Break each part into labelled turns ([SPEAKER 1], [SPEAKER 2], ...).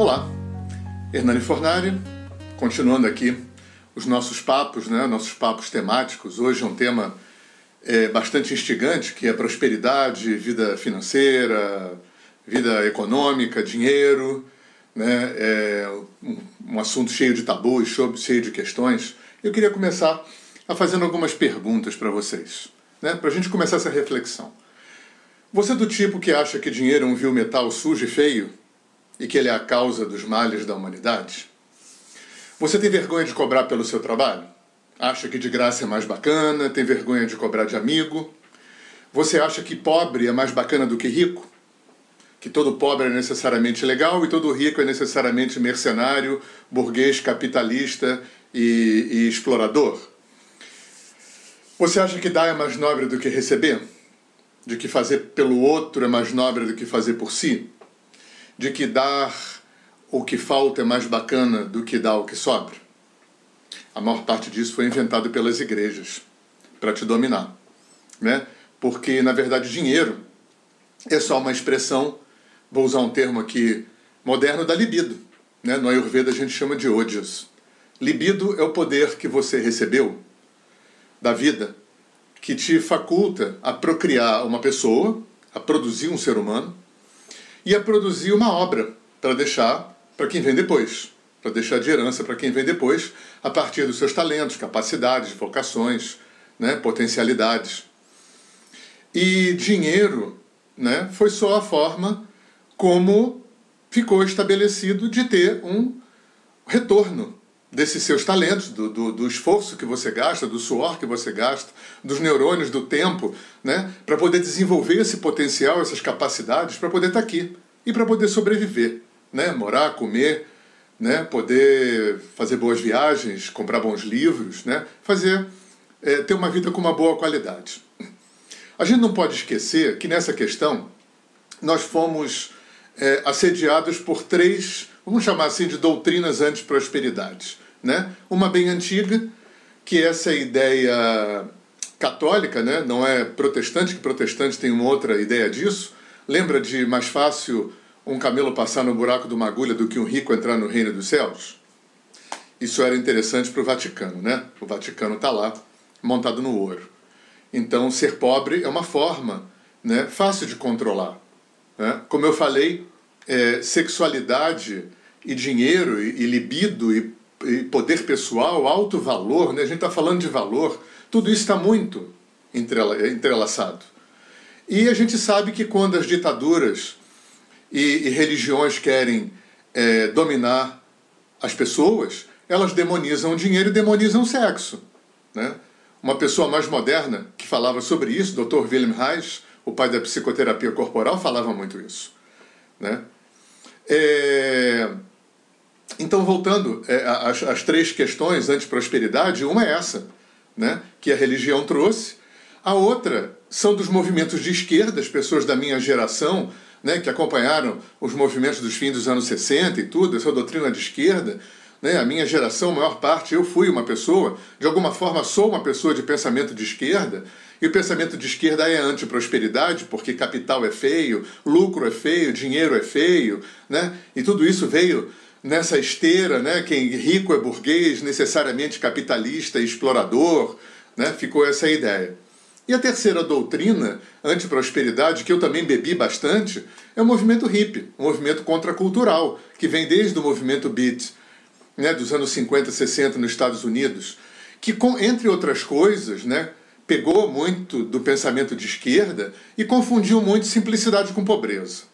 [SPEAKER 1] Olá, Hernani Fornari, continuando aqui os nossos papos, né, nossos papos temáticos. Hoje é um tema é, bastante instigante, que é prosperidade, vida financeira, vida econômica, dinheiro, né, é um, um assunto cheio de tabus, cheio de questões. Eu queria começar a fazendo algumas perguntas para vocês, né, para a gente começar essa reflexão. Você é do tipo que acha que dinheiro é um vil metal sujo e feio e que ele é a causa dos males da humanidade? Você tem vergonha de cobrar pelo seu trabalho? Acha que de graça é mais bacana? Tem vergonha de cobrar de amigo? Você acha que pobre é mais bacana do que rico? Que todo pobre é necessariamente legal e todo rico é necessariamente mercenário, burguês, capitalista e, e explorador? Você acha que dar é mais nobre do que receber? De que fazer pelo outro é mais nobre do que fazer por si? De que dar o que falta é mais bacana do que dar o que sobra? A maior parte disso foi inventado pelas igrejas para te dominar, né? Porque na verdade dinheiro é só uma expressão, vou usar um termo aqui moderno da libido, né? No Ayurveda a gente chama de odias. Libido é o poder que você recebeu da vida que te faculta a procriar uma pessoa, a produzir um ser humano e a produzir uma obra para deixar para quem vem depois, para deixar de herança para quem vem depois, a partir dos seus talentos, capacidades, vocações, né, potencialidades. E dinheiro né, foi só a forma como ficou estabelecido de ter um retorno desses seus talentos, do, do, do, esforço que você gasta, do suor que você gasta, dos neurônios, do tempo, né, para poder desenvolver esse potencial, essas capacidades, para poder estar tá aqui e para poder sobreviver né? morar, comer, né? poder fazer boas viagens, comprar bons livros, né? fazer é, ter uma vida com uma boa qualidade. A gente não pode esquecer que nessa questão nós fomos é, assediados por três, vamos chamar assim, de doutrinas anti-prosperidade. Né? Uma bem antiga, que é essa ideia católica, né? não é protestante, que protestante tem uma outra ideia disso. Lembra de mais fácil um camelo passar no buraco de uma agulha do que um rico entrar no reino dos céus? Isso era interessante para o Vaticano, né? O Vaticano está lá, montado no ouro. Então, ser pobre é uma forma né, fácil de controlar. Né? Como eu falei, é, sexualidade e dinheiro e, e libido e, e, poder pessoal, alto valor, né? a gente está falando de valor, tudo isso está muito entrelaçado. E a gente sabe que quando as ditaduras e, e religiões querem é, dominar as pessoas, elas demonizam o dinheiro e demonizam o sexo. Né? Uma pessoa mais moderna que falava sobre isso, Dr. Wilhelm Reich, o pai da psicoterapia corporal, falava muito isso. Né? É... Então, voltando é, às, às, três questões anti-prosperidade, uma é essa, né? que a religião trouxe. A outra são dos movimentos de esquerda, as pessoas da minha geração, né, que acompanharam os movimentos dos fins dos anos 60 e tudo, essa doutrina de esquerda, né, a minha geração, a maior parte, eu fui uma pessoa, de alguma forma sou uma pessoa de pensamento de esquerda, e o pensamento de esquerda é anti-prosperidade, porque capital é feio, lucro é feio, dinheiro é feio, né, e tudo isso veio nessa esteira, né, quem rico é burguês, necessariamente capitalista e explorador, né, ficou essa ideia. E a terceira doutrina, anti-prosperidade, que eu também bebi bastante, é o movimento hippie, um movimento contracultural, que vem desde o movimento beat, né, dos anos 50, 60 nos Estados Unidos, que, entre outras coisas, né, pegou muito do pensamento de esquerda e confundiu muito simplicidade com pobreza.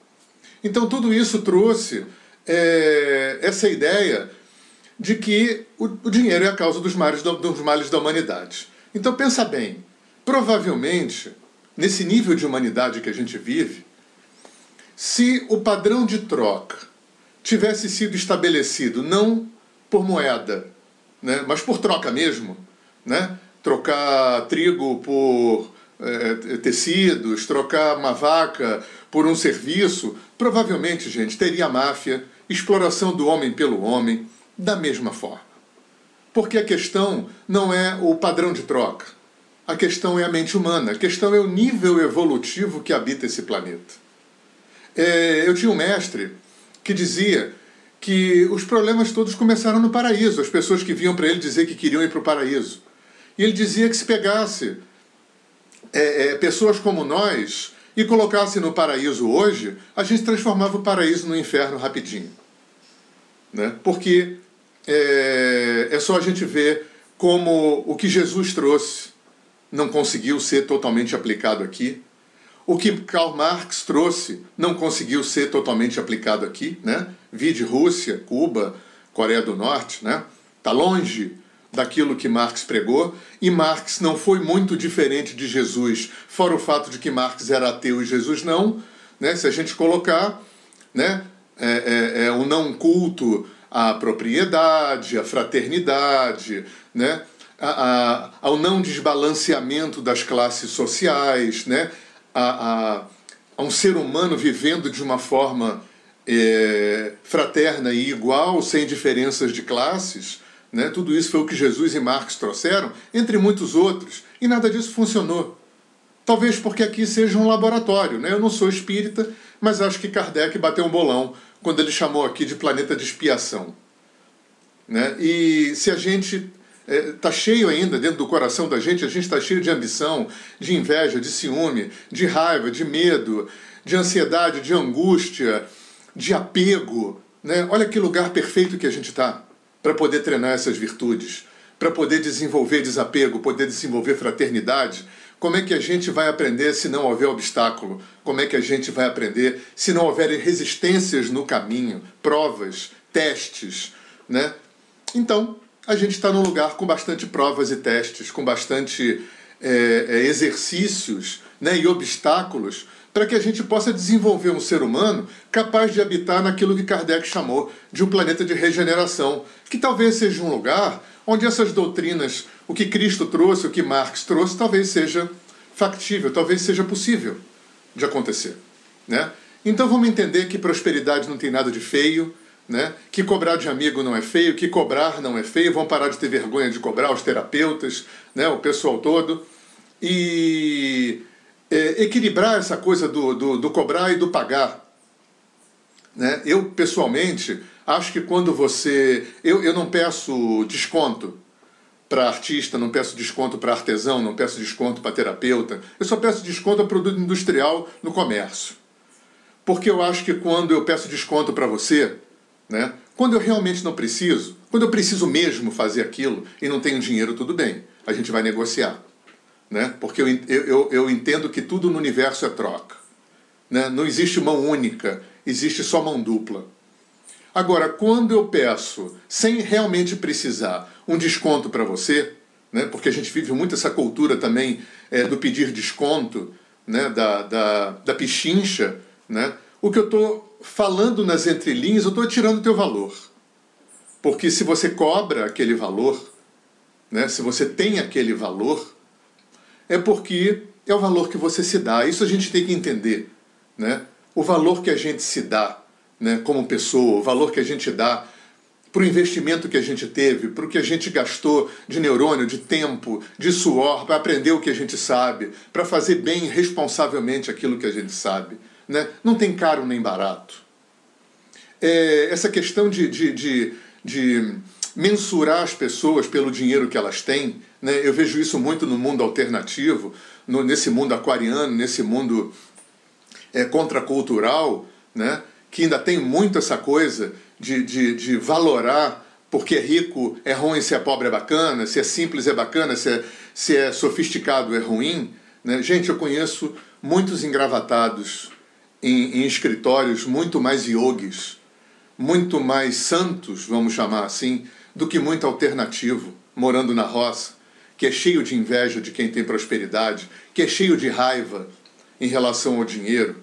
[SPEAKER 1] Então tudo isso trouxe é, essa ideia de que o, o, dinheiro é a causa dos males, dos males da humanidade. Então pensa bem, Provavelmente, nesse nível de humanidade que a gente vive, se o padrão de troca tivesse sido estabelecido não por moeda, né, mas por troca mesmo, né, trocar trigo por é, tecidos, trocar uma vaca por um serviço, provavelmente, gente, teria máfia, exploração do homem pelo homem, da mesma forma. Porque a questão não é o padrão de troca. A questão é a mente humana, a questão é o nível evolutivo que habita esse planeta. É, eu tinha um mestre que dizia que os problemas todos começaram no paraíso, as pessoas que vinham para ele dizer que queriam ir para o paraíso. E ele dizia que se pegasse é, é, pessoas como nós e colocasse no paraíso hoje, a gente transformava o paraíso no inferno rapidinho. Né? Porque é, é só a gente ver como o que Jesus trouxe não conseguiu ser totalmente aplicado aqui. O que Karl Marx trouxe não conseguiu ser totalmente aplicado aqui, né? Vide Rússia, Cuba, Coreia do Norte, né? Está longe daquilo que Marx pregou, e Marx não foi muito diferente de Jesus, fora o fato de que Marx era ateu e Jesus não. Né? Se a gente colocar né, é, é, é não culto à propriedade, à fraternidade, né, a, a, ao não desbalanceamento das classes sociais, né, a, a, a um ser humano vivendo de uma forma é, fraterna e igual, sem diferenças de classes, né? Tudo isso foi o que Jesus e Marx trouxeram, entre muitos outros, e nada disso funcionou. Talvez porque aqui seja um laboratório. Né? Eu não sou espírita, mas acho que Kardec bateu um bolão quando ele chamou aqui de planeta de expiação. Né? E se a gente está é, cheio ainda dentro do coração da gente, a gente está cheio de ambição, de inveja, de ciúme, de raiva, de medo, de ansiedade, de angústia, de apego. Né? Olha que lugar perfeito que a gente está para poder treinar essas virtudes, para poder desenvolver desapego, poder desenvolver fraternidade. Como é que a gente vai aprender se não houver obstáculo? Como é que a gente vai aprender se não houver resistências no caminho, provas, testes, né? Então, a gente está num lugar com bastante provas e testes, com bastante é, exercícios né, e obstáculos para que a gente possa desenvolver um ser humano capaz de habitar naquilo que Kardec chamou de um planeta de regeneração, que talvez seja um lugar onde essas doutrinas, o que Cristo trouxe, o que Marx trouxe, talvez seja factível, talvez seja possível de acontecer. Né? Então vamos entender que prosperidade não tem nada de feio, né? que cobrar de amigo não é feio, que cobrar não é feio, vão parar de ter vergonha de cobrar os terapeutas, né? o pessoal todo. E é, equilibrar essa coisa do, do, do, cobrar e do pagar. Né? Eu, pessoalmente, acho que quando você. Eu, eu não peço desconto para artista, não peço desconto para artesão, não peço desconto para terapeuta. Eu só peço desconto a produto industrial no comércio. Porque eu acho que quando eu peço desconto para você, né, quando eu realmente não preciso, quando eu preciso mesmo fazer aquilo e não tenho dinheiro, tudo bem, a gente vai negociar né? porque eu, eu, eu entendo que tudo no universo é troca. Né? Não existe mão única, existe só mão dupla. Agora, quando eu peço, sem realmente precisar, um desconto para você, né? porque a gente vive muito essa cultura também é, do pedir desconto, né? da, da, da pichincha, né? o que eu estou falando nas entrelinhas, eu estou tirando o teu valor. Porque se você cobra aquele valor, né? se você tem aquele valor, é porque é o valor que você se dá. Isso a gente tem que entender. Né? O valor que a gente se dá né, como pessoa, o valor que a gente dá para o investimento que a gente teve, para o que a gente gastou de neurônio, de tempo, de suor, para aprender o que a gente sabe, para fazer bem responsavelmente aquilo que a gente sabe. Né? Não tem caro nem barato. É, essa questão de, de, de, de mensurar as pessoas pelo dinheiro que elas têm. Né? Eu vejo isso muito no mundo alternativo, no, nesse mundo aquariano, nesse mundo é, contracultural, né? que ainda tem muito essa coisa de, de, de valorar porque é rico é ruim, se é pobre é bacana, se é simples é bacana, se é, se é sofisticado é ruim. Né? Gente, eu conheço muitos engravatados em, em escritórios muito mais yogis, muito mais santos, vamos chamar assim, do que muito alternativo, morando na roça, que é cheio de inveja de quem tem prosperidade, que é cheio de raiva em relação ao dinheiro,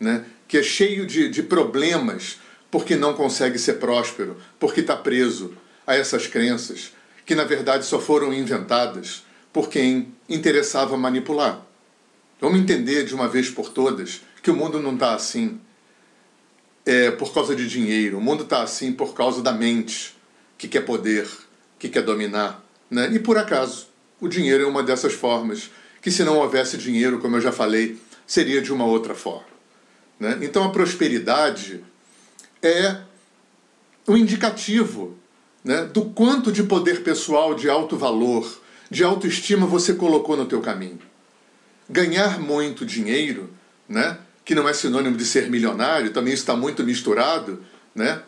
[SPEAKER 1] né? que é cheio de, de problemas porque não consegue ser próspero, porque está preso a essas crenças que na verdade só foram inventadas por quem interessava manipular. Vamos entender de uma vez por todas que o mundo não está assim é, por causa de dinheiro, o mundo está assim por causa da mente que quer poder, que quer dominar. Né? E por acaso, o dinheiro é uma dessas formas, que se não houvesse dinheiro, como eu já falei, seria de uma outra forma. Né? Então a prosperidade é um indicativo né, do quanto de poder pessoal, de alto valor, de autoestima você colocou no teu caminho. Ganhar muito dinheiro, né, que não é sinônimo de ser milionário, também está muito misturado, né?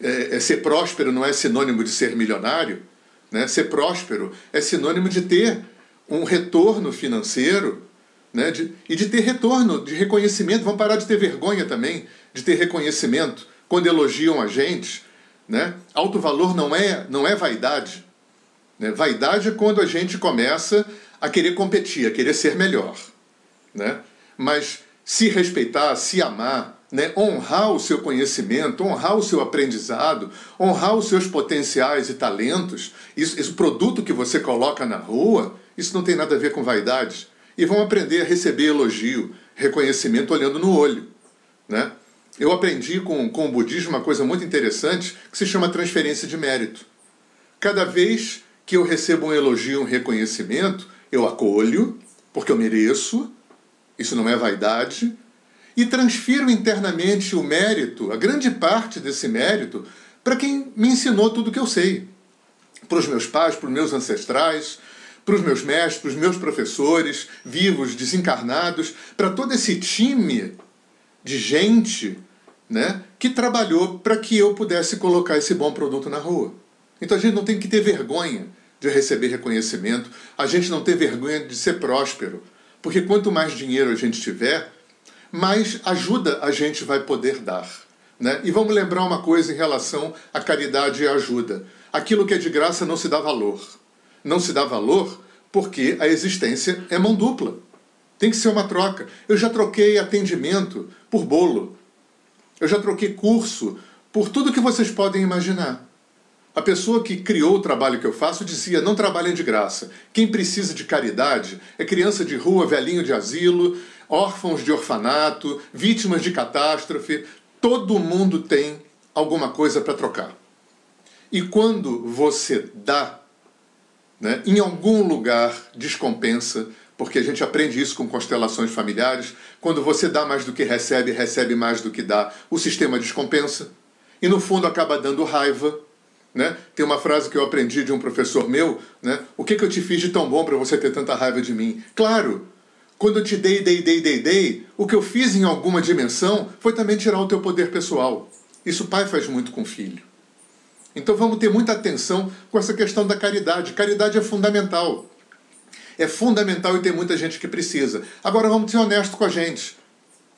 [SPEAKER 1] É, é ser próspero não é sinônimo de ser milionário, né? Ser próspero é sinônimo de ter um retorno financeiro, né? De, e de ter retorno, de reconhecimento. Vamos parar de ter vergonha também, de ter reconhecimento quando elogiam a gente, né? Alto valor não é não é vaidade. Né? Vaidade é quando a gente começa a querer competir, a querer ser melhor, né? Mas se respeitar, se amar, né? honrar o seu conhecimento, honrar o seu aprendizado, honrar os seus potenciais e talentos, isso, esse produto que você coloca na rua, isso não tem nada a ver com vaidade. E vão aprender a receber elogio, reconhecimento olhando no olho. Né? Eu aprendi com, com o budismo uma coisa muito interessante que se chama transferência de mérito. Cada vez que eu recebo um elogio, um reconhecimento, eu acolho, porque eu mereço, isso não é vaidade, e transfiro internamente o mérito, a grande parte desse mérito, para quem me ensinou tudo o que eu sei. Para os meus pais, para os meus ancestrais, para os meus mestres, para os meus professores, vivos, desencarnados, para todo esse time de gente né, que trabalhou para que eu pudesse colocar esse bom produto na rua. Então a gente não tem que ter vergonha de receber reconhecimento, a gente não tem vergonha de ser próspero, porque quanto mais dinheiro a gente tiver, mais ajuda a gente vai poder dar. Né? E vamos lembrar uma coisa em relação à caridade e ajuda. Aquilo que é de graça não se dá valor. Não se dá valor porque a existência é mão dupla. Tem que ser uma troca. Eu já troquei atendimento por bolo. Eu já troquei curso por tudo que vocês podem imaginar. A pessoa que criou o trabalho que eu faço dizia: não trabalhem de graça. Quem precisa de caridade é criança de rua, velhinho de asilo, órfãos de orfanato, vítimas de catástrofe. Todo mundo tem alguma coisa para trocar. E quando você dá, né, em algum lugar descompensa, porque a gente aprende isso com constelações familiares. Quando você dá mais do que recebe, recebe mais do que dá, o sistema descompensa. E no fundo acaba dando raiva, né? Tem uma frase que eu aprendi de um professor meu, né? O que, que eu te fiz de tão bom para você ter tanta raiva de mim? Claro, quando eu te dei, dei, dei, dei, dei, o que eu fiz em alguma dimensão foi também tirar o teu poder pessoal. Isso o pai faz muito com o filho. Então vamos ter muita atenção com essa questão da caridade. Caridade é fundamental. É fundamental e tem muita gente que precisa. Agora vamos ser honestos com a gente.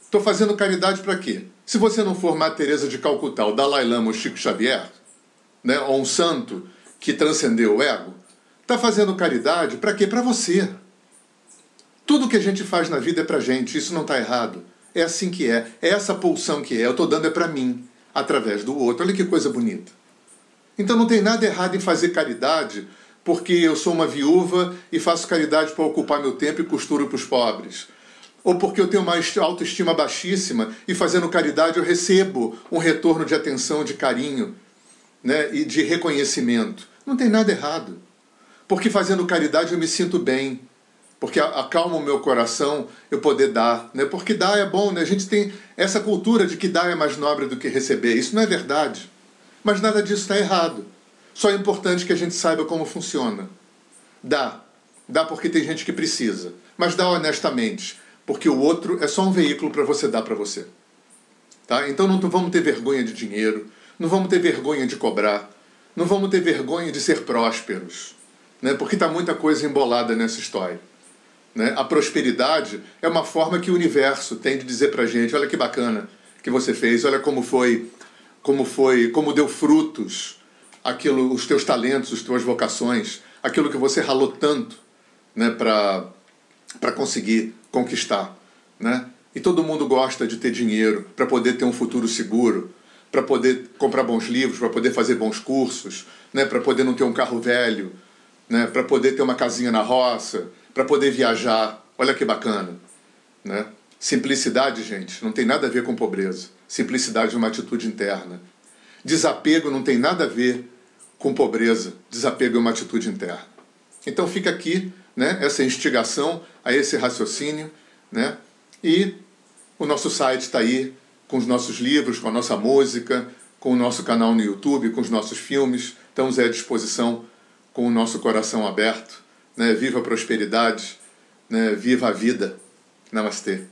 [SPEAKER 1] Estou fazendo caridade para quê? Se você não for Madre Teresa de Calcutá, o Dalai Lama ou Chico Xavier, né, ou um santo que transcendeu o ego, está fazendo caridade para quê? Para você. Tudo que a gente faz na vida é para gente, isso não está errado. É assim que é, é essa pulsão que é, eu estou dando é para mim, através do outro. Olha que coisa bonita. Então não tem nada errado em fazer caridade porque eu sou uma viúva e faço caridade para ocupar meu tempo e costuro para os pobres. Ou porque eu tenho uma autoestima baixíssima e fazendo caridade eu recebo um retorno de atenção, de carinho né, e de reconhecimento. Não tem nada errado. Porque fazendo caridade eu me sinto bem. Porque acalma o meu coração eu poder dar. Né? Porque dar é bom. Né? A gente tem essa cultura de que dar é mais nobre do que receber. Isso não é verdade. Mas nada disso está errado. Só é importante que a gente saiba como funciona. Dá. Dá porque tem gente que precisa. Mas dá honestamente. Porque o outro é só um veículo para você dar para você. Tá? Então não vamos ter vergonha de dinheiro não vamos ter vergonha de cobrar, não vamos ter vergonha de ser prósperos, né? porque está muita coisa embolada nessa história. Né? A prosperidade é uma forma que o universo tem de dizer para a gente: olha que bacana que você fez, olha como foi, como foi, como deu frutos aquilo, os teus talentos, as tuas vocações, aquilo que você ralou tanto né, para conseguir conquistar. Né? E todo mundo gosta de ter dinheiro para poder ter um futuro seguro, para poder comprar bons livros, para poder fazer bons cursos, né, para poder não ter um carro velho, né, para poder ter uma casinha na roça, para poder viajar. Olha que bacana, né? Simplicidade, gente, não tem nada a ver com pobreza. Simplicidade é uma atitude interna. Desapego não tem nada a ver com pobreza. Desapego é uma atitude interna. Então fica aqui, né, essa instigação a esse raciocínio, né? E o nosso site está aí com os nossos livros, com a nossa música, com o nosso canal no YouTube, com os nossos filmes. Estamos à disposição com o nosso coração aberto. Né? Viva a prosperidade, né? viva a vida. Namastê.